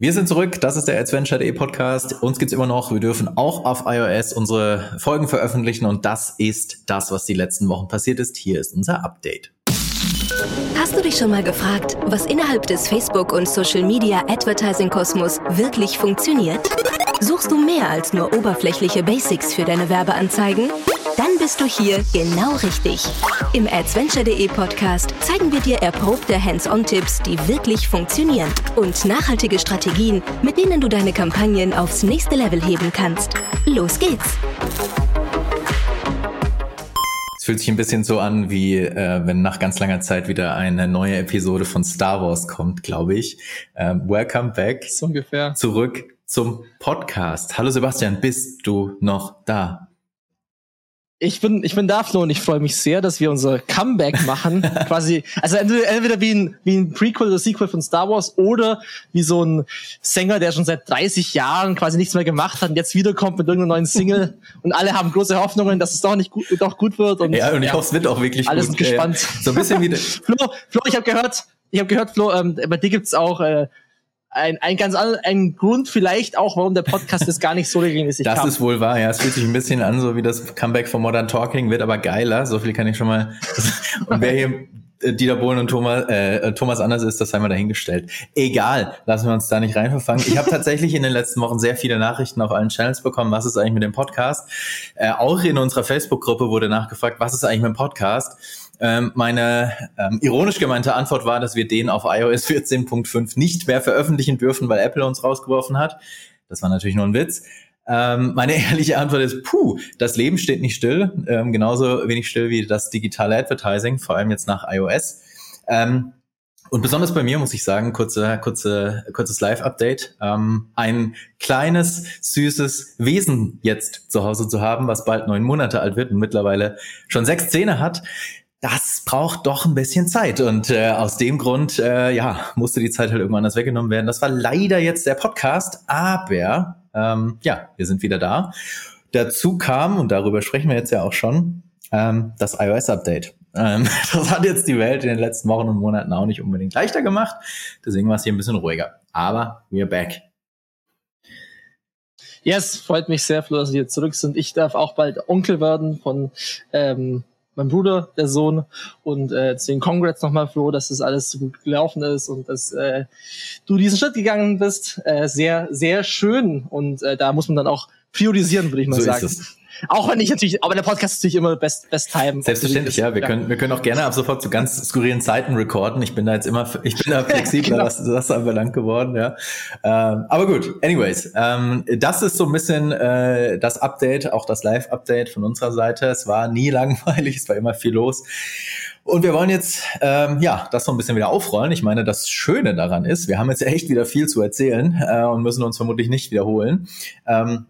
Wir sind zurück, das ist der Adventure.de Podcast. Uns gibt's immer noch. Wir dürfen auch auf iOS unsere Folgen veröffentlichen und das ist das, was die letzten Wochen passiert ist. Hier ist unser Update. Hast du dich schon mal gefragt, was innerhalb des Facebook- und Social-Media-Advertising-Kosmos wirklich funktioniert? Suchst du mehr als nur oberflächliche Basics für deine Werbeanzeigen? Dann bist du hier genau richtig. Im Adventure.de Podcast zeigen wir dir erprobte Hands-on-Tipps, die wirklich funktionieren und nachhaltige Strategien, mit denen du deine Kampagnen aufs nächste Level heben kannst. Los geht's! Es fühlt sich ein bisschen so an, wie äh, wenn nach ganz langer Zeit wieder eine neue Episode von Star Wars kommt, glaube ich. Ähm, welcome back. So ungefähr. Zurück zum Podcast. Hallo Sebastian, bist du noch da? Ich bin, ich bin da, Flo, und ich freue mich sehr, dass wir unser Comeback machen. quasi, also entweder, entweder wie ein, wie ein Prequel oder Sequel von Star Wars oder wie so ein Sänger, der schon seit 30 Jahren quasi nichts mehr gemacht hat und jetzt wiederkommt mit irgendeiner neuen Single und alle haben große Hoffnungen, dass es doch nicht gut, doch gut wird. Und, ja, und ich ja, hoffe, es wird auch wirklich alle gut. Alle sind gespannt. Ja, so ein bisschen wie Flo, Flo, ich habe gehört, ich habe gehört, Flo, ähm, bei dir gibt's auch äh, ein, ein ganz ein Grund vielleicht auch, warum der Podcast jetzt gar nicht so regelmäßig Das kam. ist wohl wahr, ja. Es fühlt sich ein bisschen an, so wie das Comeback von Modern Talking, wird aber geiler. So viel kann ich schon mal. und wer hier äh, Dieter Bohlen und Thomas, äh, Thomas Anders ist, das haben wir dahingestellt. Egal, lassen wir uns da nicht reinverfangen. Ich habe tatsächlich in den letzten Wochen sehr viele Nachrichten auf allen Channels bekommen, was ist eigentlich mit dem Podcast. Äh, auch in unserer Facebook-Gruppe wurde nachgefragt, was ist eigentlich mit dem Podcast. Ähm, meine ähm, ironisch gemeinte Antwort war, dass wir den auf iOS 14.5 nicht mehr veröffentlichen dürfen, weil Apple uns rausgeworfen hat. Das war natürlich nur ein Witz. Ähm, meine ehrliche Antwort ist, puh, das Leben steht nicht still, ähm, genauso wenig still wie das digitale Advertising, vor allem jetzt nach iOS. Ähm, und besonders bei mir muss ich sagen, kurze, kurze, kurzes Live-Update. Ähm, ein kleines, süßes Wesen jetzt zu Hause zu haben, was bald neun Monate alt wird und mittlerweile schon sechs Zähne hat das braucht doch ein bisschen Zeit. Und äh, aus dem Grund, äh, ja, musste die Zeit halt irgendwann anders weggenommen werden. Das war leider jetzt der Podcast, aber ähm, ja, wir sind wieder da. Dazu kam, und darüber sprechen wir jetzt ja auch schon, ähm, das iOS-Update. Ähm, das hat jetzt die Welt in den letzten Wochen und Monaten auch nicht unbedingt leichter gemacht. Deswegen war es hier ein bisschen ruhiger. Aber we're back. Yes, freut mich sehr, Flo, dass Sie jetzt zurück sind. Ich darf auch bald Onkel werden von ähm, mein Bruder, der Sohn. Und äh, deswegen Congrats nochmal, Flo, dass das alles so gut gelaufen ist und dass äh, du diesen Schritt gegangen bist. Äh, sehr, sehr schön. Und äh, da muss man dann auch priorisieren, würde ich mal so sagen. Auch wenn ich natürlich, aber der Podcast ist natürlich immer best, best time. Selbstverständlich, ja. Wir können, wir können auch gerne ab sofort zu ganz skurrilen Zeiten recorden. Ich bin da jetzt immer, ich bin da flexibler, genau. was das anbelangt geworden, ja. Ähm, aber gut, anyways, ähm, das ist so ein bisschen äh, das Update, auch das Live-Update von unserer Seite. Es war nie langweilig, es war immer viel los. Und wir wollen jetzt ähm, ja das so ein bisschen wieder aufrollen. Ich meine, das Schöne daran ist, wir haben jetzt echt wieder viel zu erzählen äh, und müssen uns vermutlich nicht wiederholen. Ähm,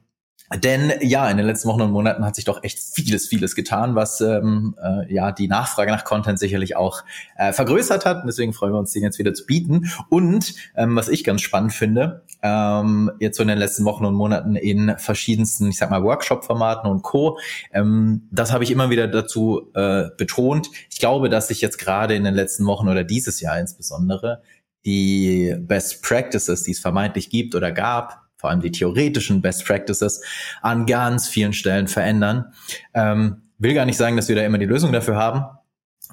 denn ja, in den letzten Wochen und Monaten hat sich doch echt vieles, vieles getan, was ähm, äh, ja die Nachfrage nach Content sicherlich auch äh, vergrößert hat. Und deswegen freuen wir uns, den jetzt wieder zu bieten. Und ähm, was ich ganz spannend finde, ähm, jetzt so in den letzten Wochen und Monaten in verschiedensten, ich sag mal, Workshop-Formaten und Co. Ähm, das habe ich immer wieder dazu äh, betont. Ich glaube, dass sich jetzt gerade in den letzten Wochen oder dieses Jahr insbesondere die Best Practices, die es vermeintlich gibt oder gab, vor allem die theoretischen Best Practices, an ganz vielen Stellen verändern. Ähm, will gar nicht sagen, dass wir da immer die Lösung dafür haben.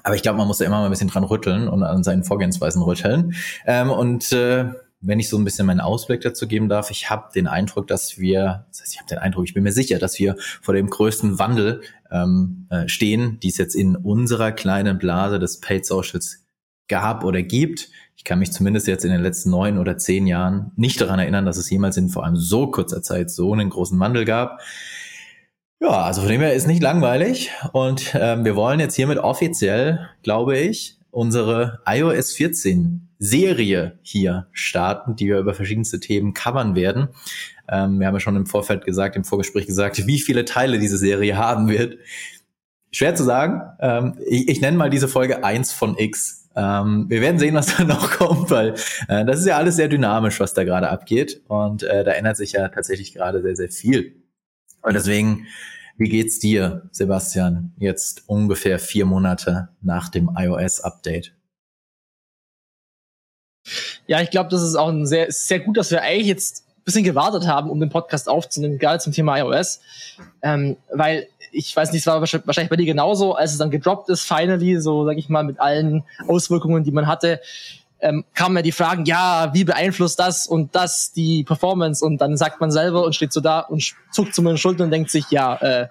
Aber ich glaube, man muss da immer mal ein bisschen dran rütteln und an seinen Vorgehensweisen rütteln. Ähm, und äh, wenn ich so ein bisschen meinen Ausblick dazu geben darf, ich habe den Eindruck, dass wir, das heißt, ich habe den Eindruck, ich bin mir sicher, dass wir vor dem größten Wandel ähm, äh, stehen, die es jetzt in unserer kleinen Blase des Paid Socials gab oder gibt. Ich kann mich zumindest jetzt in den letzten neun oder zehn Jahren nicht daran erinnern, dass es jemals in vor allem so kurzer Zeit so einen großen Wandel gab. Ja, also von dem her ist nicht langweilig und ähm, wir wollen jetzt hiermit offiziell, glaube ich, unsere iOS 14 Serie hier starten, die wir über verschiedenste Themen covern werden. Ähm, wir haben ja schon im Vorfeld gesagt, im Vorgespräch gesagt, wie viele Teile diese Serie haben wird. Schwer zu sagen. Ähm, ich, ich nenne mal diese Folge eins von X. Ähm, wir werden sehen, was da noch kommt, weil äh, das ist ja alles sehr dynamisch, was da gerade abgeht. Und äh, da ändert sich ja tatsächlich gerade sehr, sehr viel. Und deswegen, wie geht's dir, Sebastian, jetzt ungefähr vier Monate nach dem iOS-Update? Ja, ich glaube, das ist auch ein sehr, sehr gut, dass wir eigentlich jetzt ein bisschen gewartet haben, um den Podcast aufzunehmen, gerade zum Thema iOS. Ähm, weil ich weiß nicht, es war wahrscheinlich bei dir genauso, als es dann gedroppt ist, finally, so sag ich mal, mit allen Auswirkungen, die man hatte, ähm, kamen ja die Fragen, ja, wie beeinflusst das und das die Performance? Und dann sagt man selber und steht so da und zuckt zu meinen Schultern und denkt sich, ja, äh,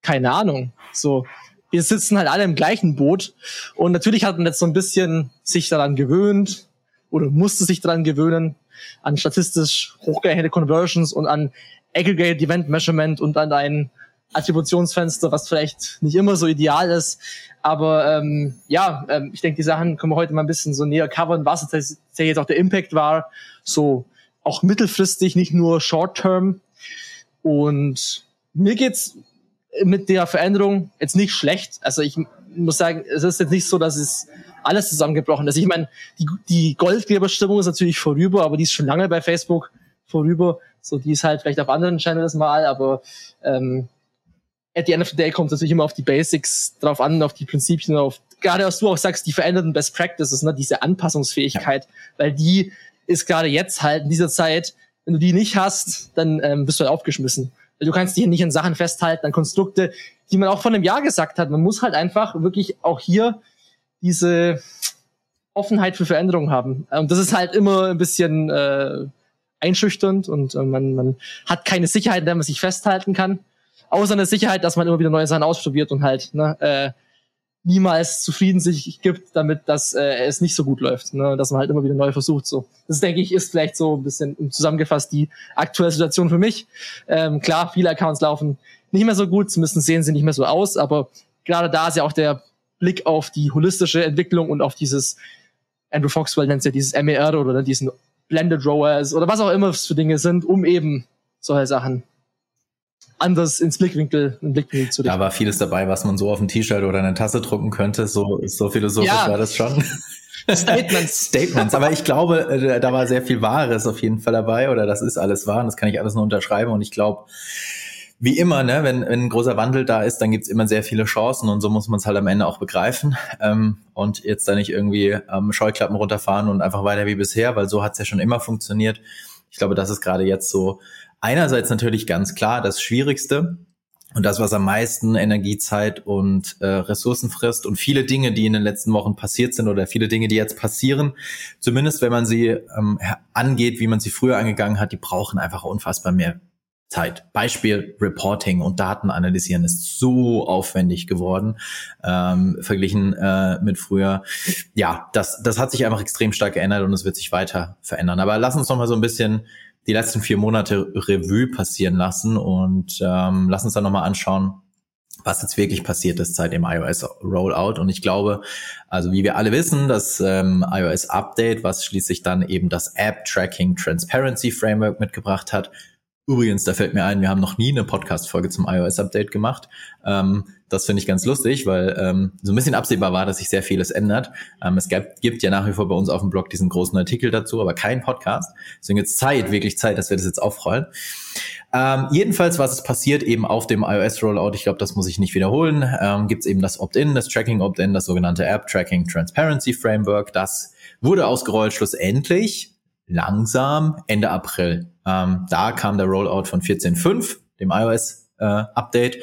keine Ahnung. So, wir sitzen halt alle im gleichen Boot. Und natürlich hat man jetzt so ein bisschen sich daran gewöhnt oder musste sich daran gewöhnen, an statistisch hochgerechnete Conversions und an Aggregate Event Measurement und an ein Attributionsfenster, was vielleicht nicht immer so ideal ist. Aber ähm, ja, ähm, ich denke, die Sachen können wir heute mal ein bisschen so näher covern, was jetzt jetzt auch der Impact war. So auch mittelfristig, nicht nur short-term. Und mir geht's mit der Veränderung jetzt nicht schlecht. Also ich muss sagen, es ist jetzt nicht so, dass es alles zusammengebrochen ist. Ich meine, die, die Goldgräberstimmung ist natürlich vorüber, aber die ist schon lange bei Facebook vorüber. So, die ist halt vielleicht auf anderen Channels mal, aber ähm, at the end of the day kommt es natürlich immer auf die Basics drauf an, auf die Prinzipien, auf gerade was du auch sagst, die veränderten Best Practices, ne, diese Anpassungsfähigkeit, ja. weil die ist gerade jetzt halt in dieser Zeit, wenn du die nicht hast, dann ähm, bist du halt aufgeschmissen. Du kannst dich nicht in Sachen festhalten, an Konstrukte, die man auch von einem Jahr gesagt hat. Man muss halt einfach wirklich auch hier diese Offenheit für Veränderungen haben. Und das ist halt immer ein bisschen äh, einschüchternd und äh, man, man hat keine Sicherheit, in der man sich festhalten kann. Außer eine Sicherheit, dass man immer wieder neue Sachen ausprobiert und halt ne, äh, niemals zufrieden sich gibt damit, dass äh, es nicht so gut läuft, ne? dass man halt immer wieder neu versucht. So, das denke ich ist vielleicht so ein bisschen zusammengefasst die aktuelle Situation für mich. Ähm, klar, viele Accounts laufen nicht mehr so gut, zumindest sehen sie nicht mehr so aus, aber gerade da ist ja auch der Blick auf die holistische Entwicklung und auf dieses Andrew Foxwell nennt es ja dieses MER oder diesen Blended Rowers oder was auch immer es für Dinge sind, um eben solche Sachen anders ins Blickwinkel, in Blickwinkel zu richten. Da war vieles dabei, was man so auf ein T-Shirt oder eine Tasse drucken könnte. So, so philosophisch ja. war das schon. Statements. Statements. Aber ich glaube, äh, da war sehr viel Wahres auf jeden Fall dabei oder das ist alles wahr und das kann ich alles nur unterschreiben und ich glaube, wie immer, ne, wenn, wenn ein großer Wandel da ist, dann gibt's immer sehr viele Chancen und so muss man es halt am Ende auch begreifen ähm, und jetzt da nicht irgendwie ähm, Scheuklappen runterfahren und einfach weiter wie bisher, weil so hat's ja schon immer funktioniert. Ich glaube, das ist gerade jetzt so einerseits natürlich ganz klar das Schwierigste und das, was am meisten Energiezeit und äh, Ressourcen frisst und viele Dinge, die in den letzten Wochen passiert sind oder viele Dinge, die jetzt passieren, zumindest wenn man sie ähm, angeht, wie man sie früher angegangen hat, die brauchen einfach unfassbar mehr Zeit. Beispiel Reporting und Daten analysieren ist so aufwendig geworden, ähm, verglichen äh, mit früher. Ja, das, das hat sich einfach extrem stark geändert und es wird sich weiter verändern. Aber lass uns noch mal so ein bisschen die letzten vier Monate Revue passieren lassen und ähm, lass uns dann nochmal anschauen, was jetzt wirklich passiert ist seit dem iOS Rollout. Und ich glaube, also wie wir alle wissen, das ähm, iOS Update, was schließlich dann eben das App Tracking Transparency Framework mitgebracht hat, Übrigens, da fällt mir ein, wir haben noch nie eine Podcast-Folge zum iOS-Update gemacht. Ähm, das finde ich ganz lustig, weil ähm, so ein bisschen absehbar war, dass sich sehr vieles ändert. Ähm, es gab, gibt ja nach wie vor bei uns auf dem Blog diesen großen Artikel dazu, aber kein Podcast. Deswegen jetzt Zeit, wirklich Zeit, dass wir das jetzt aufrollen. Ähm, jedenfalls, was ist passiert eben auf dem iOS-Rollout, ich glaube, das muss ich nicht wiederholen, ähm, gibt es eben das Opt-in, das Tracking-Opt-in, das sogenannte App-Tracking Transparency Framework. Das wurde ausgerollt schlussendlich langsam Ende April. Ähm, da kam der Rollout von 14.5, dem iOS-Update. Äh,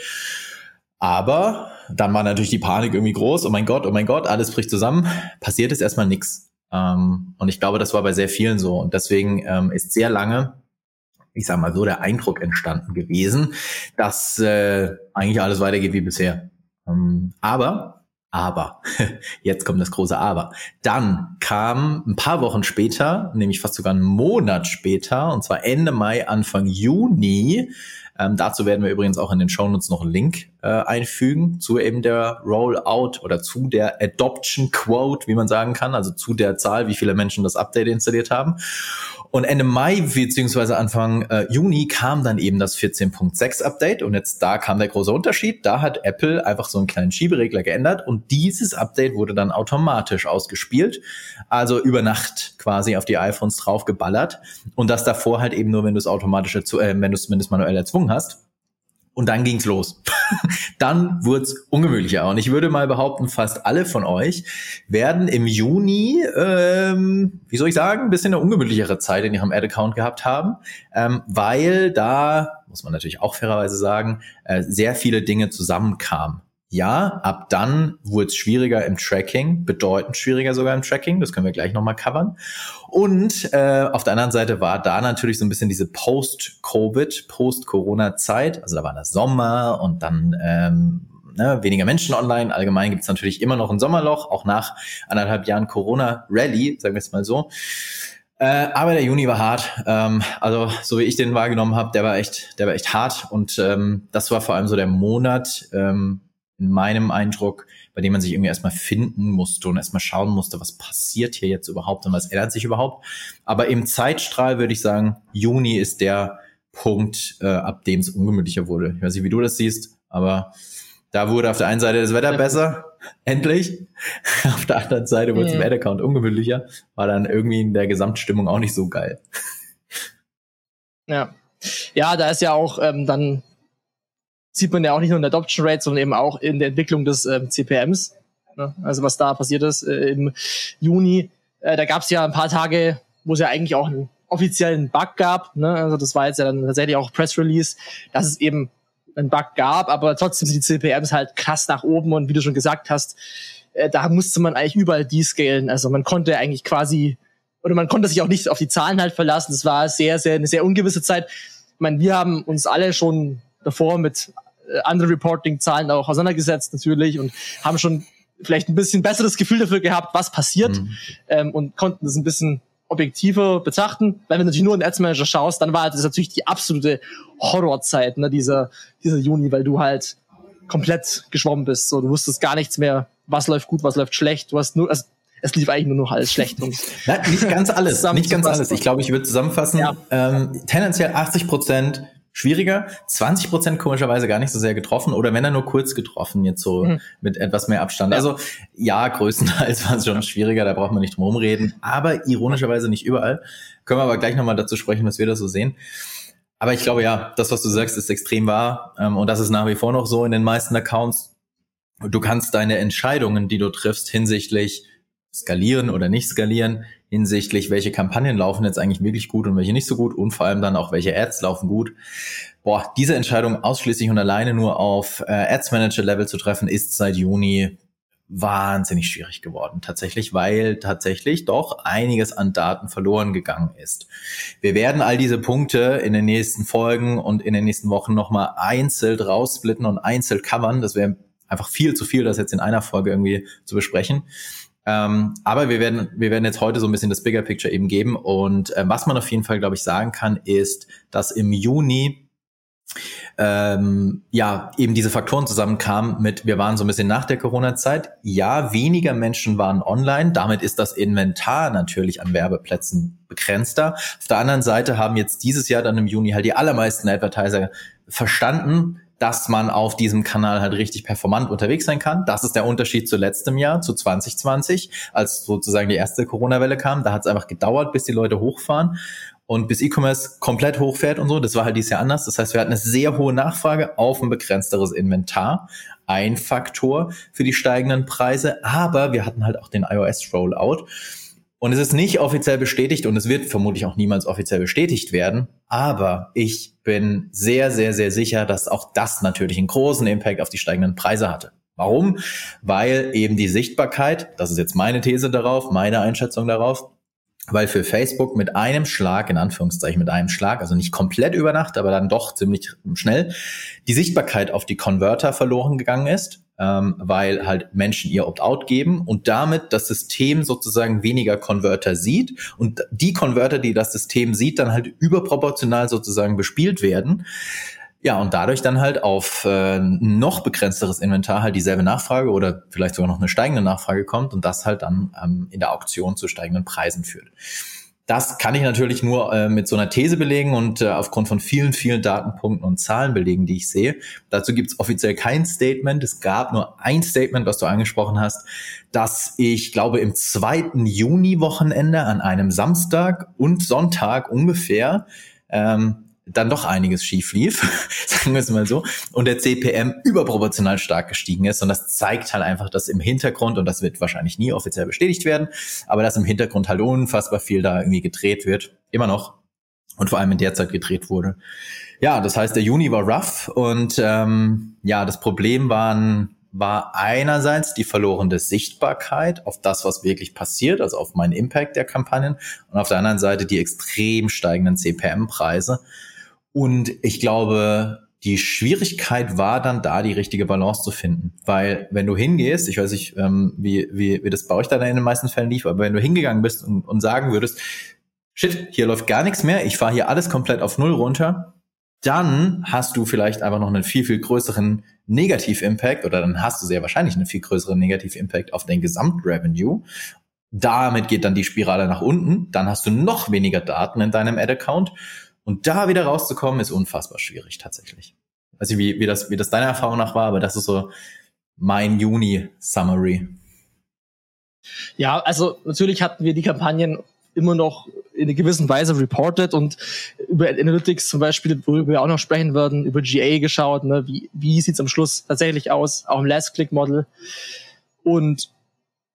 Aber dann war natürlich die Panik irgendwie groß. Oh mein Gott, oh mein Gott, alles bricht zusammen. Passiert ist erstmal nichts. Ähm, und ich glaube, das war bei sehr vielen so. Und deswegen ähm, ist sehr lange, ich sag mal so, der Eindruck entstanden gewesen, dass äh, eigentlich alles weitergeht wie bisher. Ähm, aber aber, jetzt kommt das große Aber. Dann kam ein paar Wochen später, nämlich fast sogar einen Monat später, und zwar Ende Mai, Anfang Juni, ähm, dazu werden wir übrigens auch in den Shownotes noch einen Link äh, einfügen zu eben der Rollout oder zu der Adoption Quote, wie man sagen kann, also zu der Zahl, wie viele Menschen das Update installiert haben. Und Ende Mai beziehungsweise Anfang äh, Juni kam dann eben das 14.6 Update und jetzt da kam der große Unterschied. Da hat Apple einfach so einen kleinen Schieberegler geändert und dieses Update wurde dann automatisch ausgespielt, also über Nacht quasi auf die iPhones draufgeballert und das davor halt eben nur, wenn du es automatisch, äh, wenn du es zumindest manuell erzwungen hast. Und dann ging's los. dann wurd's ungemütlicher. Und ich würde mal behaupten, fast alle von euch werden im Juni, ähm, wie soll ich sagen, ein bisschen eine ungemütlichere Zeit in ihrem Ad-Account gehabt haben, ähm, weil da, muss man natürlich auch fairerweise sagen, äh, sehr viele Dinge zusammenkamen. Ja, ab dann wurde es schwieriger im Tracking, bedeutend schwieriger sogar im Tracking, das können wir gleich nochmal covern. Und äh, auf der anderen Seite war da natürlich so ein bisschen diese Post-Covid, Post-Corona-Zeit, also da war das Sommer und dann ähm, ne, weniger Menschen online. Allgemein gibt es natürlich immer noch ein Sommerloch, auch nach anderthalb Jahren Corona-Rally, sagen wir es mal so. Äh, aber der Juni war hart. Ähm, also so wie ich den wahrgenommen habe, der war echt, der war echt hart. Und ähm, das war vor allem so der Monat, ähm, in meinem Eindruck, bei dem man sich irgendwie erstmal finden musste und erstmal schauen musste, was passiert hier jetzt überhaupt und was ändert sich überhaupt. Aber im Zeitstrahl würde ich sagen, Juni ist der Punkt, äh, ab dem es ungemütlicher wurde. Ich weiß nicht, wie du das siehst, aber da wurde auf der einen Seite das Wetter besser, endlich. Auf der anderen Seite wurde es im Ad-Account ungemütlicher, war dann irgendwie in der Gesamtstimmung auch nicht so geil. Ja. Ja, da ist ja auch ähm, dann sieht man ja auch nicht nur in der Adoption Rate, sondern eben auch in der Entwicklung des ähm, CPMs. Ne? Also was da passiert ist äh, im Juni. Äh, da gab es ja ein paar Tage, wo es ja eigentlich auch einen offiziellen Bug gab. Ne? Also das war jetzt ja dann tatsächlich auch Press Release, dass es eben einen Bug gab, aber trotzdem sind die CPMs halt krass nach oben und wie du schon gesagt hast, äh, da musste man eigentlich überall descalen. Also man konnte eigentlich quasi oder man konnte sich auch nicht auf die Zahlen halt verlassen. Das war sehr, sehr eine sehr ungewisse Zeit. Ich meine, wir haben uns alle schon davor mit äh, anderen Reporting-Zahlen auch auseinandergesetzt natürlich und haben schon vielleicht ein bisschen besseres Gefühl dafür gehabt, was passiert mhm. ähm, und konnten das ein bisschen objektiver betrachten. Wenn du natürlich nur in Ads Manager schaust, dann war das natürlich die absolute Horrorzeit, ne, dieser, dieser Juni, weil du halt komplett geschwommen bist. So, du wusstest gar nichts mehr, was läuft gut, was läuft schlecht. Du hast nur, also, es lief eigentlich nur noch alles schlecht. Und ja, nicht ganz alles, nicht ganz alles. Ich glaube, ich würde zusammenfassen, ja. ähm, tendenziell 80 Prozent schwieriger. 20 Prozent komischerweise gar nicht so sehr getroffen oder wenn er nur kurz getroffen, jetzt so mhm. mit etwas mehr Abstand. Also ja, größtenteils war es schon schwieriger, da braucht man nicht drum reden, aber ironischerweise nicht überall. Können wir aber gleich nochmal dazu sprechen, was wir da so sehen. Aber ich glaube ja, das, was du sagst, ist extrem wahr ähm, und das ist nach wie vor noch so in den meisten Accounts. Du kannst deine Entscheidungen, die du triffst hinsichtlich skalieren oder nicht skalieren, hinsichtlich, welche Kampagnen laufen jetzt eigentlich wirklich gut und welche nicht so gut und vor allem dann auch, welche Ads laufen gut. Boah, diese Entscheidung ausschließlich und alleine nur auf äh, Ads Manager Level zu treffen, ist seit Juni wahnsinnig schwierig geworden. Tatsächlich, weil tatsächlich doch einiges an Daten verloren gegangen ist. Wir werden all diese Punkte in den nächsten Folgen und in den nächsten Wochen nochmal einzeln raussplitten und einzeln covern. Das wäre einfach viel zu viel, das jetzt in einer Folge irgendwie zu besprechen. Ähm, aber wir werden, wir werden jetzt heute so ein bisschen das Bigger Picture eben geben. Und äh, was man auf jeden Fall, glaube ich, sagen kann, ist, dass im Juni ähm, ja eben diese Faktoren zusammenkamen mit, wir waren so ein bisschen nach der Corona-Zeit. Ja, weniger Menschen waren online. Damit ist das Inventar natürlich an Werbeplätzen begrenzter. Auf der anderen Seite haben jetzt dieses Jahr dann im Juni halt die allermeisten Advertiser verstanden, dass man auf diesem Kanal halt richtig performant unterwegs sein kann. Das ist der Unterschied zu letztem Jahr, zu 2020, als sozusagen die erste Corona-Welle kam. Da hat es einfach gedauert, bis die Leute hochfahren und bis E-Commerce komplett hochfährt und so. Das war halt dieses Jahr anders. Das heißt, wir hatten eine sehr hohe Nachfrage auf ein begrenzteres Inventar. Ein Faktor für die steigenden Preise. Aber wir hatten halt auch den iOS-Rollout. Und es ist nicht offiziell bestätigt und es wird vermutlich auch niemals offiziell bestätigt werden. Aber ich bin sehr, sehr, sehr sicher, dass auch das natürlich einen großen Impact auf die steigenden Preise hatte. Warum? Weil eben die Sichtbarkeit, das ist jetzt meine These darauf, meine Einschätzung darauf, weil für Facebook mit einem Schlag, in Anführungszeichen mit einem Schlag, also nicht komplett über Nacht, aber dann doch ziemlich schnell, die Sichtbarkeit auf die Converter verloren gegangen ist ähm, weil halt Menschen ihr Opt-out geben und damit das System sozusagen weniger Converter sieht und die Converter, die das System sieht, dann halt überproportional sozusagen bespielt werden. Ja, und dadurch dann halt auf äh, noch begrenzteres Inventar halt dieselbe Nachfrage oder vielleicht sogar noch eine steigende Nachfrage kommt und das halt dann ähm, in der Auktion zu steigenden Preisen führt. Das kann ich natürlich nur äh, mit so einer These belegen und äh, aufgrund von vielen, vielen Datenpunkten und Zahlen belegen, die ich sehe. Dazu gibt es offiziell kein Statement. Es gab nur ein Statement, was du angesprochen hast, dass ich glaube im zweiten Juni-Wochenende an einem Samstag und Sonntag ungefähr ähm, dann doch einiges schief lief, sagen wir es mal so, und der CPM überproportional stark gestiegen ist. Und das zeigt halt einfach, dass im Hintergrund, und das wird wahrscheinlich nie offiziell bestätigt werden, aber dass im Hintergrund halt unfassbar viel da irgendwie gedreht wird, immer noch, und vor allem in der Zeit gedreht wurde. Ja, das heißt, der Juni war rough und ähm, ja, das Problem waren war einerseits die verlorene Sichtbarkeit auf das, was wirklich passiert, also auf meinen Impact der Kampagnen und auf der anderen Seite die extrem steigenden CPM-Preise. Und ich glaube, die Schwierigkeit war dann da, die richtige Balance zu finden. Weil wenn du hingehst, ich weiß nicht, ähm, wie, wie, wie das bei euch dann in den meisten Fällen lief, aber wenn du hingegangen bist und, und sagen würdest, shit, hier läuft gar nichts mehr, ich fahre hier alles komplett auf Null runter, dann hast du vielleicht einfach noch einen viel, viel größeren Negativ-Impact oder dann hast du sehr wahrscheinlich einen viel größeren Negativ-Impact auf dein Gesamtrevenue. Damit geht dann die Spirale nach unten. Dann hast du noch weniger Daten in deinem Ad-Account. Und da wieder rauszukommen, ist unfassbar schwierig tatsächlich. Also wie, wie, das, wie das deiner Erfahrung nach war, aber das ist so mein Juni-Summary. Ja, also natürlich hatten wir die Kampagnen immer noch in einer gewissen Weise reported und über Analytics zum Beispiel, worüber wir auch noch sprechen werden, über GA geschaut, ne, wie, wie sieht's am Schluss tatsächlich aus, auch im Last-Click-Model und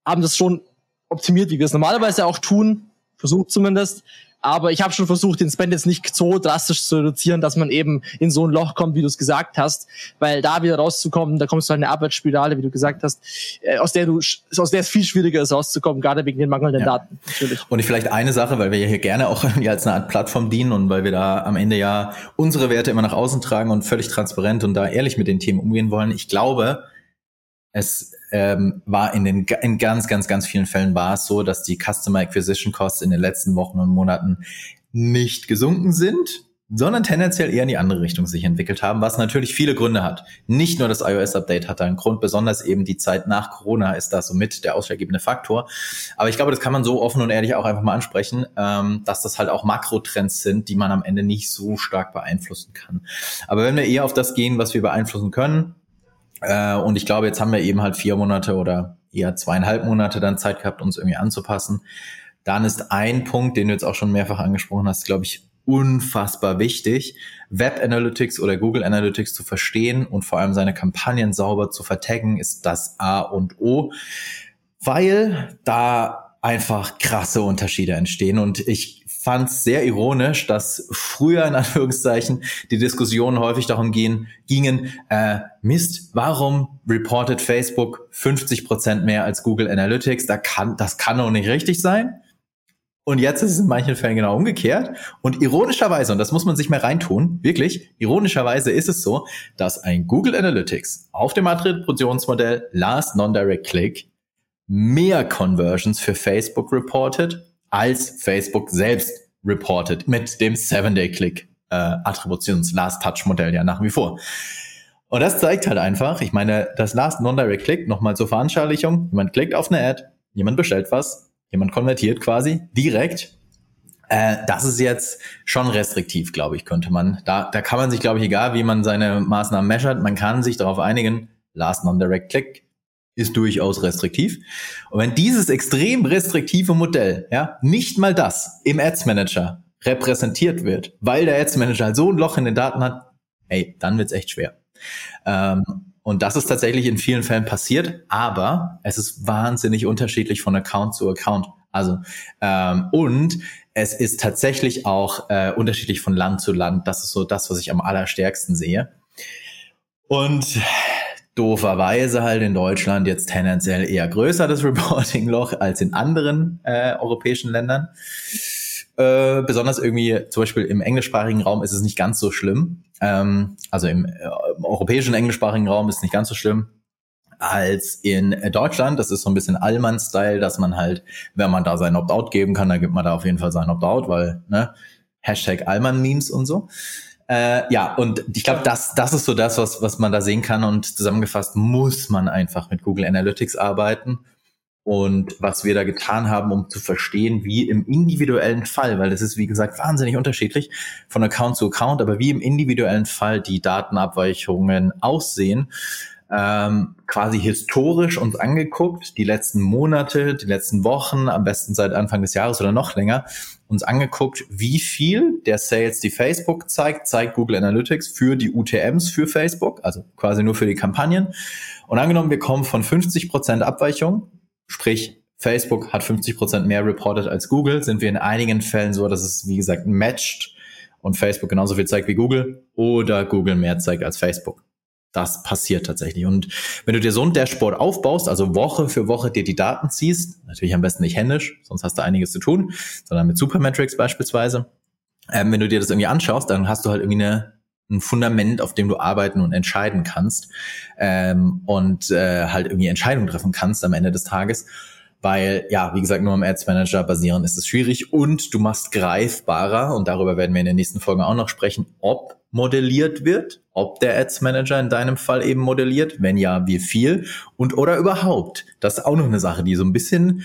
haben das schon optimiert, wie wir es normalerweise auch tun, versucht zumindest, aber ich habe schon versucht, den Spend jetzt nicht so drastisch zu reduzieren, dass man eben in so ein Loch kommt, wie du es gesagt hast. Weil da wieder rauszukommen, da kommst du halt in eine Abwärtsspirale, wie du gesagt hast, äh, aus der du, aus der es viel schwieriger ist rauszukommen, gerade wegen den mangelnden ja. Daten. Natürlich. Und ich vielleicht eine Sache, weil wir ja hier gerne auch als eine Art Plattform dienen und weil wir da am Ende ja unsere Werte immer nach außen tragen und völlig transparent und da ehrlich mit den Themen umgehen wollen. Ich glaube, es ähm, war in den in ganz, ganz, ganz vielen Fällen war es so, dass die Customer Acquisition Costs in den letzten Wochen und Monaten nicht gesunken sind, sondern tendenziell eher in die andere Richtung sich entwickelt haben, was natürlich viele Gründe hat. Nicht nur das iOS-Update hat da einen Grund, besonders eben die Zeit nach Corona ist da somit der ausschlaggebende Faktor. Aber ich glaube, das kann man so offen und ehrlich auch einfach mal ansprechen, ähm, dass das halt auch Makrotrends sind, die man am Ende nicht so stark beeinflussen kann. Aber wenn wir eher auf das gehen, was wir beeinflussen können, äh, und ich glaube, jetzt haben wir eben halt vier Monate oder eher zweieinhalb Monate dann Zeit gehabt, uns irgendwie anzupassen. Dann ist ein Punkt, den du jetzt auch schon mehrfach angesprochen hast, glaube ich, unfassbar wichtig, Web Analytics oder Google Analytics zu verstehen und vor allem seine Kampagnen sauber zu vertaggen, ist das A und O, weil da einfach krasse Unterschiede entstehen. Und ich fand es sehr ironisch, dass früher in Anführungszeichen die Diskussionen häufig darum gehen, gingen, äh, Mist, warum reportet Facebook 50 Prozent mehr als Google Analytics? Da kann, das kann doch nicht richtig sein. Und jetzt ist es in manchen Fällen genau umgekehrt. Und ironischerweise, und das muss man sich mal reintun, wirklich, ironischerweise ist es so, dass ein Google Analytics auf dem Attributionsmodell Last Non-Direct Click mehr Conversions für Facebook reportet als Facebook selbst reportet mit dem Seven-Day-Click äh, ja nach wie vor. Und das zeigt halt einfach, ich meine, das Last Non-Direct Click, nochmal zur Veranschaulichung, jemand klickt auf eine Ad, jemand bestellt was, jemand konvertiert quasi direkt. Äh, das ist jetzt schon restriktiv, glaube ich, könnte man. Da, da kann man sich, glaube ich, egal wie man seine Maßnahmen measuret, man kann sich darauf einigen, Last Non-Direct Click ist durchaus restriktiv. Und wenn dieses extrem restriktive Modell, ja, nicht mal das im Ads Manager repräsentiert wird, weil der Ads Manager halt so ein Loch in den Daten hat, ey, dann wird's echt schwer. Ähm, und das ist tatsächlich in vielen Fällen passiert, aber es ist wahnsinnig unterschiedlich von Account zu Account. Also ähm, und es ist tatsächlich auch äh, unterschiedlich von Land zu Land. Das ist so das, was ich am allerstärksten sehe. Und dooferweise halt in Deutschland jetzt tendenziell eher größer, das Reporting-Loch, als in anderen äh, europäischen Ländern. Äh, besonders irgendwie, zum Beispiel im englischsprachigen Raum ist es nicht ganz so schlimm. Ähm, also im, äh, im europäischen englischsprachigen Raum ist es nicht ganz so schlimm als in Deutschland. Das ist so ein bisschen Allmann-Style, dass man halt, wenn man da sein Opt-out geben kann, dann gibt man da auf jeden Fall sein Opt-out, weil, ne, Hashtag Allmann-Memes und so. Äh, ja, und ich glaube, das, das ist so das, was, was man da sehen kann. Und zusammengefasst muss man einfach mit Google Analytics arbeiten. Und was wir da getan haben, um zu verstehen, wie im individuellen Fall, weil das ist, wie gesagt, wahnsinnig unterschiedlich von Account zu Account, aber wie im individuellen Fall die Datenabweichungen aussehen, ähm, quasi historisch uns angeguckt, die letzten Monate, die letzten Wochen, am besten seit Anfang des Jahres oder noch länger, uns angeguckt, wie viel der Sales, die Facebook zeigt, zeigt Google Analytics für die UTMs für Facebook, also quasi nur für die Kampagnen. Und angenommen, wir kommen von 50 Prozent Abweichung, sprich Facebook hat 50 Prozent mehr reported als Google, sind wir in einigen Fällen so, dass es, wie gesagt, matcht und Facebook genauso viel zeigt wie Google oder Google mehr zeigt als Facebook. Das passiert tatsächlich. Und wenn du dir so ein Dashboard aufbaust, also Woche für Woche dir die Daten ziehst, natürlich am besten nicht händisch, sonst hast du einiges zu tun, sondern mit Supermetrics beispielsweise. Ähm, wenn du dir das irgendwie anschaust, dann hast du halt irgendwie eine, ein Fundament, auf dem du arbeiten und entscheiden kannst ähm, und äh, halt irgendwie Entscheidungen treffen kannst am Ende des Tages weil ja, wie gesagt, nur am Ads Manager basieren ist es schwierig und du machst greifbarer und darüber werden wir in der nächsten Folge auch noch sprechen, ob modelliert wird, ob der Ads Manager in deinem Fall eben modelliert, wenn ja, wie viel und oder überhaupt. Das ist auch noch eine Sache, die so ein bisschen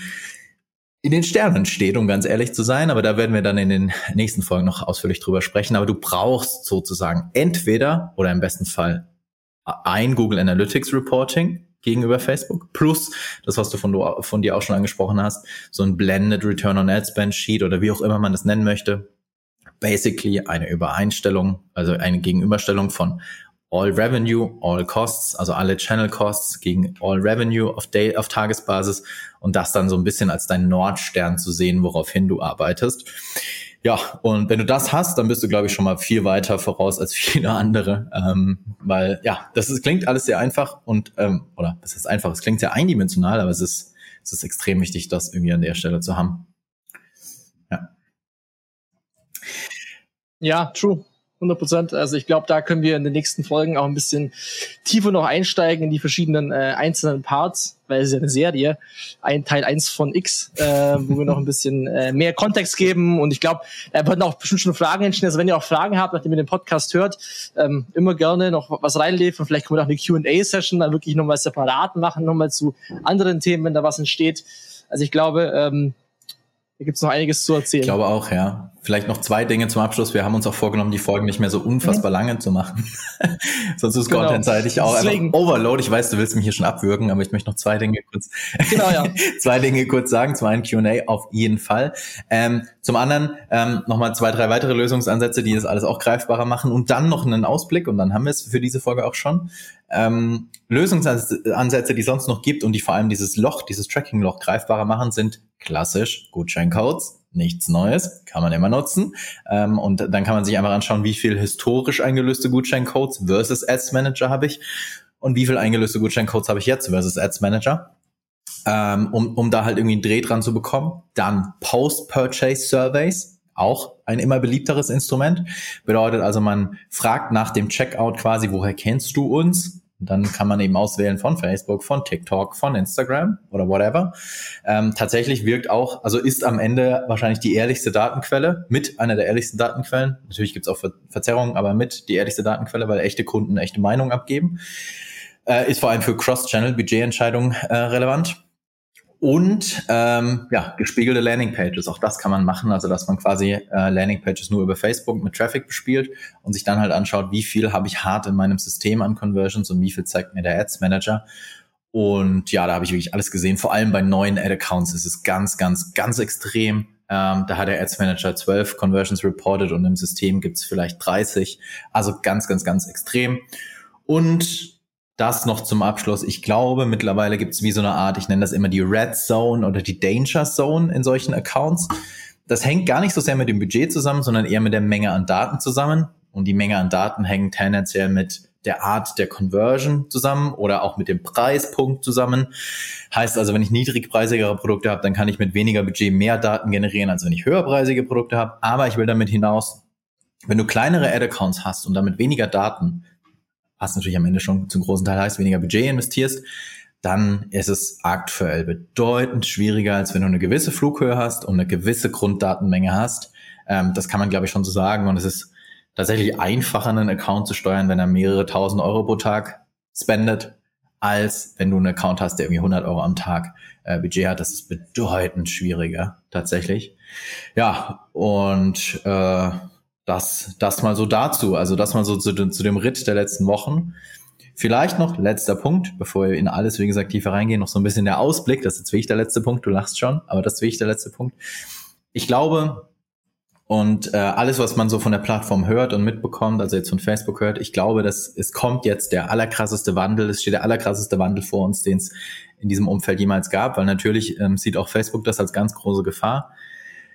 in den Sternen steht, um ganz ehrlich zu sein, aber da werden wir dann in den nächsten Folgen noch ausführlich drüber sprechen, aber du brauchst sozusagen entweder oder im besten Fall ein Google Analytics Reporting, gegenüber Facebook. Plus das, was du von, von dir auch schon angesprochen hast, so ein Blended Return on Ad Spend Sheet oder wie auch immer man das nennen möchte. Basically eine Übereinstellung, also eine Gegenüberstellung von All Revenue, All Costs, also alle Channel Costs gegen All Revenue auf, Day, auf Tagesbasis und das dann so ein bisschen als dein Nordstern zu sehen, woraufhin du arbeitest. Ja, und wenn du das hast, dann bist du, glaube ich, schon mal viel weiter voraus als viele andere. Ähm, weil ja, das ist, klingt alles sehr einfach und ähm, oder es ist einfach, es klingt sehr eindimensional, aber es ist, es ist extrem wichtig, das irgendwie an der Stelle zu haben. Ja, true. 100 Prozent. Also ich glaube, da können wir in den nächsten Folgen auch ein bisschen tiefer noch einsteigen in die verschiedenen äh, einzelnen Parts, weil es ist ja eine Serie, ein Teil eins von X, äh, wo wir noch ein bisschen äh, mehr Kontext geben. Und ich glaube, da würden auch bestimmt schon Fragen entstehen. Also wenn ihr auch Fragen habt, nachdem ihr den Podcast hört, ähm, immer gerne noch was reinlegen. Vielleicht können wir auch eine Q&A-Session dann wirklich nochmal separat machen, nochmal zu anderen Themen, wenn da was entsteht. Also ich glaube, ähm, da gibt es noch einiges zu erzählen. Ich glaube auch, ja. Vielleicht noch zwei Dinge zum Abschluss. Wir haben uns auch vorgenommen, die Folgen nicht mehr so unfassbar mhm. lange zu machen. Sonst ist genau. Content-seitig auch Deswegen. einfach Overload. Ich weiß, du willst mich hier schon abwürgen, aber ich möchte noch zwei Dinge kurz, genau, ja. zwei Dinge kurz sagen. Zum einen Q&A auf jeden Fall. Ähm, zum anderen ähm, nochmal zwei, drei weitere Lösungsansätze, die das alles auch greifbarer machen und dann noch einen Ausblick und dann haben wir es für diese Folge auch schon. Ähm, Lösungsansätze, die es sonst noch gibt und die vor allem dieses Loch, dieses Tracking-Loch greifbarer machen, sind klassisch Gutscheincodes nichts Neues, kann man immer nutzen. Ähm, und dann kann man sich einfach anschauen, wie viel historisch eingelöste Gutscheincodes versus Ads Manager habe ich und wie viel eingelöste Gutscheincodes habe ich jetzt versus Ads Manager. Ähm, um, um da halt irgendwie einen Dreh dran zu bekommen. Dann Post-Purchase Surveys, auch ein immer beliebteres Instrument. Bedeutet also, man fragt nach dem Checkout quasi, woher kennst du uns? Und dann kann man eben auswählen von Facebook, von TikTok, von Instagram oder whatever. Ähm, tatsächlich wirkt auch, also ist am Ende wahrscheinlich die ehrlichste Datenquelle, mit einer der ehrlichsten Datenquellen. Natürlich gibt es auch Ver Verzerrungen, aber mit die ehrlichste Datenquelle, weil echte Kunden echte Meinung abgeben. Äh, ist vor allem für Cross-Channel-Budgetentscheidungen äh, relevant. Und ähm, ja, gespiegelte Landingpages, auch das kann man machen, also dass man quasi äh, Landingpages nur über Facebook mit Traffic bespielt und sich dann halt anschaut, wie viel habe ich hart in meinem System an Conversions und wie viel zeigt mir der Ads Manager. Und ja, da habe ich wirklich alles gesehen. Vor allem bei neuen Ad-Accounts ist es ganz, ganz, ganz extrem. Ähm, da hat der Ads Manager 12 Conversions reported und im System gibt's vielleicht 30. Also ganz, ganz, ganz extrem. Und das noch zum Abschluss. Ich glaube, mittlerweile gibt es wie so eine Art, ich nenne das immer die Red Zone oder die Danger Zone in solchen Accounts. Das hängt gar nicht so sehr mit dem Budget zusammen, sondern eher mit der Menge an Daten zusammen. Und die Menge an Daten hängt tendenziell mit der Art der Conversion zusammen oder auch mit dem Preispunkt zusammen. Heißt also, wenn ich niedrigpreisigere Produkte habe, dann kann ich mit weniger Budget mehr Daten generieren, als wenn ich höherpreisige Produkte habe. Aber ich will damit hinaus, wenn du kleinere Ad-Accounts hast und damit weniger Daten, was natürlich am Ende schon zum großen Teil heißt, weniger Budget investierst, dann ist es aktuell bedeutend schwieriger, als wenn du eine gewisse Flughöhe hast und eine gewisse Grunddatenmenge hast. Ähm, das kann man, glaube ich, schon so sagen. Und es ist tatsächlich einfacher, einen Account zu steuern, wenn er mehrere tausend Euro pro Tag spendet, als wenn du einen Account hast, der irgendwie 100 Euro am Tag äh, Budget hat. Das ist bedeutend schwieriger, tatsächlich. Ja, und äh, das, das mal so dazu. Also das mal so zu, zu dem Ritt der letzten Wochen. Vielleicht noch letzter Punkt, bevor wir in alles, wie gesagt, tiefer reingehen, noch so ein bisschen der Ausblick. Das ist jetzt wirklich der letzte Punkt. Du lachst schon, aber das ist wirklich der letzte Punkt. Ich glaube, und äh, alles, was man so von der Plattform hört und mitbekommt, also jetzt von Facebook hört, ich glaube, dass es kommt jetzt der allerkrasseste Wandel, es steht der allerkrasseste Wandel vor uns, den es in diesem Umfeld jemals gab, weil natürlich ähm, sieht auch Facebook das als ganz große Gefahr.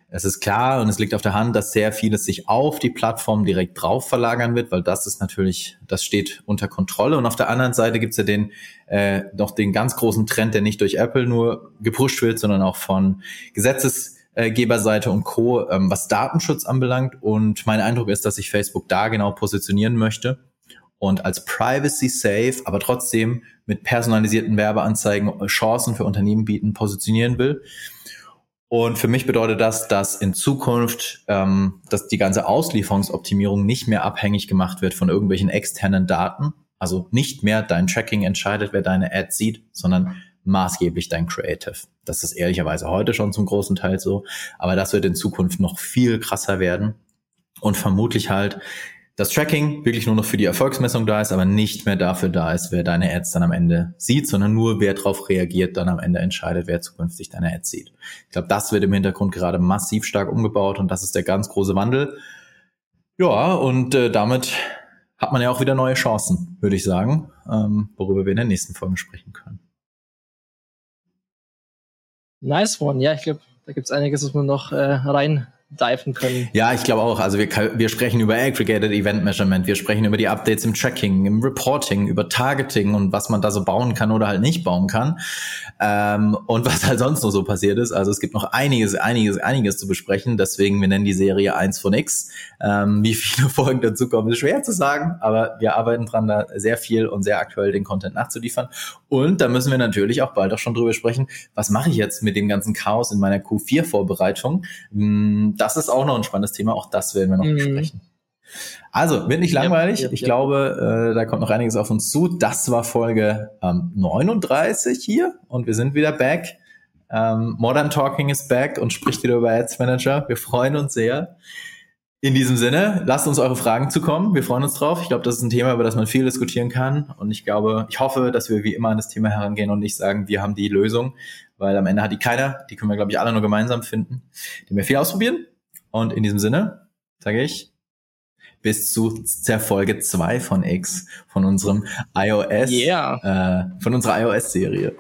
Es ist klar und es liegt auf der Hand, dass sehr vieles sich auf die Plattform direkt drauf verlagern wird, weil das ist natürlich, das steht unter Kontrolle. Und auf der anderen Seite gibt es ja den äh, noch den ganz großen Trend, der nicht durch Apple nur gepusht wird, sondern auch von Gesetzesgeberseite und Co., ähm, was Datenschutz anbelangt. Und mein Eindruck ist, dass sich Facebook da genau positionieren möchte und als privacy safe, aber trotzdem mit personalisierten Werbeanzeigen Chancen für Unternehmen bieten, positionieren will. Und für mich bedeutet das, dass in Zukunft ähm, dass die ganze Auslieferungsoptimierung nicht mehr abhängig gemacht wird von irgendwelchen externen Daten. Also nicht mehr dein Tracking entscheidet, wer deine Ad sieht, sondern maßgeblich dein Creative. Das ist ehrlicherweise heute schon zum großen Teil so, aber das wird in Zukunft noch viel krasser werden und vermutlich halt das Tracking wirklich nur noch für die Erfolgsmessung da ist, aber nicht mehr dafür da ist, wer deine Ads dann am Ende sieht, sondern nur wer darauf reagiert, dann am Ende entscheidet, wer zukünftig deine Ads sieht. Ich glaube, das wird im Hintergrund gerade massiv stark umgebaut und das ist der ganz große Wandel. Ja, und äh, damit hat man ja auch wieder neue Chancen, würde ich sagen, ähm, worüber wir in der nächsten Folge sprechen können. Nice one. Ja, ich glaube, da gibt's einiges, was man noch äh, rein diven können. Ja, ich glaube auch. Also wir, wir sprechen über Aggregated Event Measurement, wir sprechen über die Updates im Tracking, im Reporting, über Targeting und was man da so bauen kann oder halt nicht bauen kann. Ähm, und was halt sonst noch so passiert ist. Also es gibt noch einiges, einiges, einiges zu besprechen. Deswegen, wir nennen die Serie 1 von X. Ähm, wie viele Folgen dazu kommen, ist schwer zu sagen, aber wir arbeiten dran, da sehr viel und sehr aktuell den Content nachzuliefern. Und da müssen wir natürlich auch bald auch schon drüber sprechen, was mache ich jetzt mit dem ganzen Chaos in meiner Q4-Vorbereitung? Hm, das ist auch noch ein spannendes Thema. Auch das werden wir noch mhm. besprechen. Also, wird nicht langweilig. Ja, ja, ich ja. glaube, äh, da kommt noch einiges auf uns zu. Das war Folge ähm, 39 hier und wir sind wieder back. Ähm, Modern Talking ist back und spricht wieder über Ads Manager. Wir freuen uns sehr. In diesem Sinne, lasst uns eure Fragen zukommen. Wir freuen uns drauf. Ich glaube, das ist ein Thema, über das man viel diskutieren kann. Und ich glaube, ich hoffe, dass wir wie immer an das Thema herangehen und nicht sagen, wir haben die Lösung, weil am Ende hat die keiner. Die können wir, glaube ich, alle nur gemeinsam finden, die wir viel ausprobieren. Und in diesem Sinne sage ich bis zu der Folge 2 von X, von unserem iOS, yeah. äh, von unserer iOS-Serie.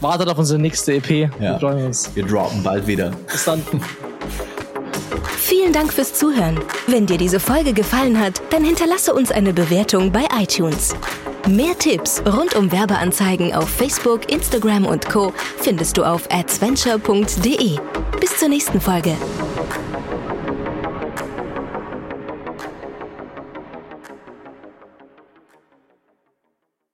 Wartet auf unsere nächste EP. Ja. Wir freuen uns. Wir droppen bald wieder. Bis dann. Vielen Dank fürs Zuhören. Wenn dir diese Folge gefallen hat, dann hinterlasse uns eine Bewertung bei iTunes. Mehr Tipps rund um Werbeanzeigen auf Facebook, Instagram und Co. findest du auf adventure.de. Bis zur nächsten Folge.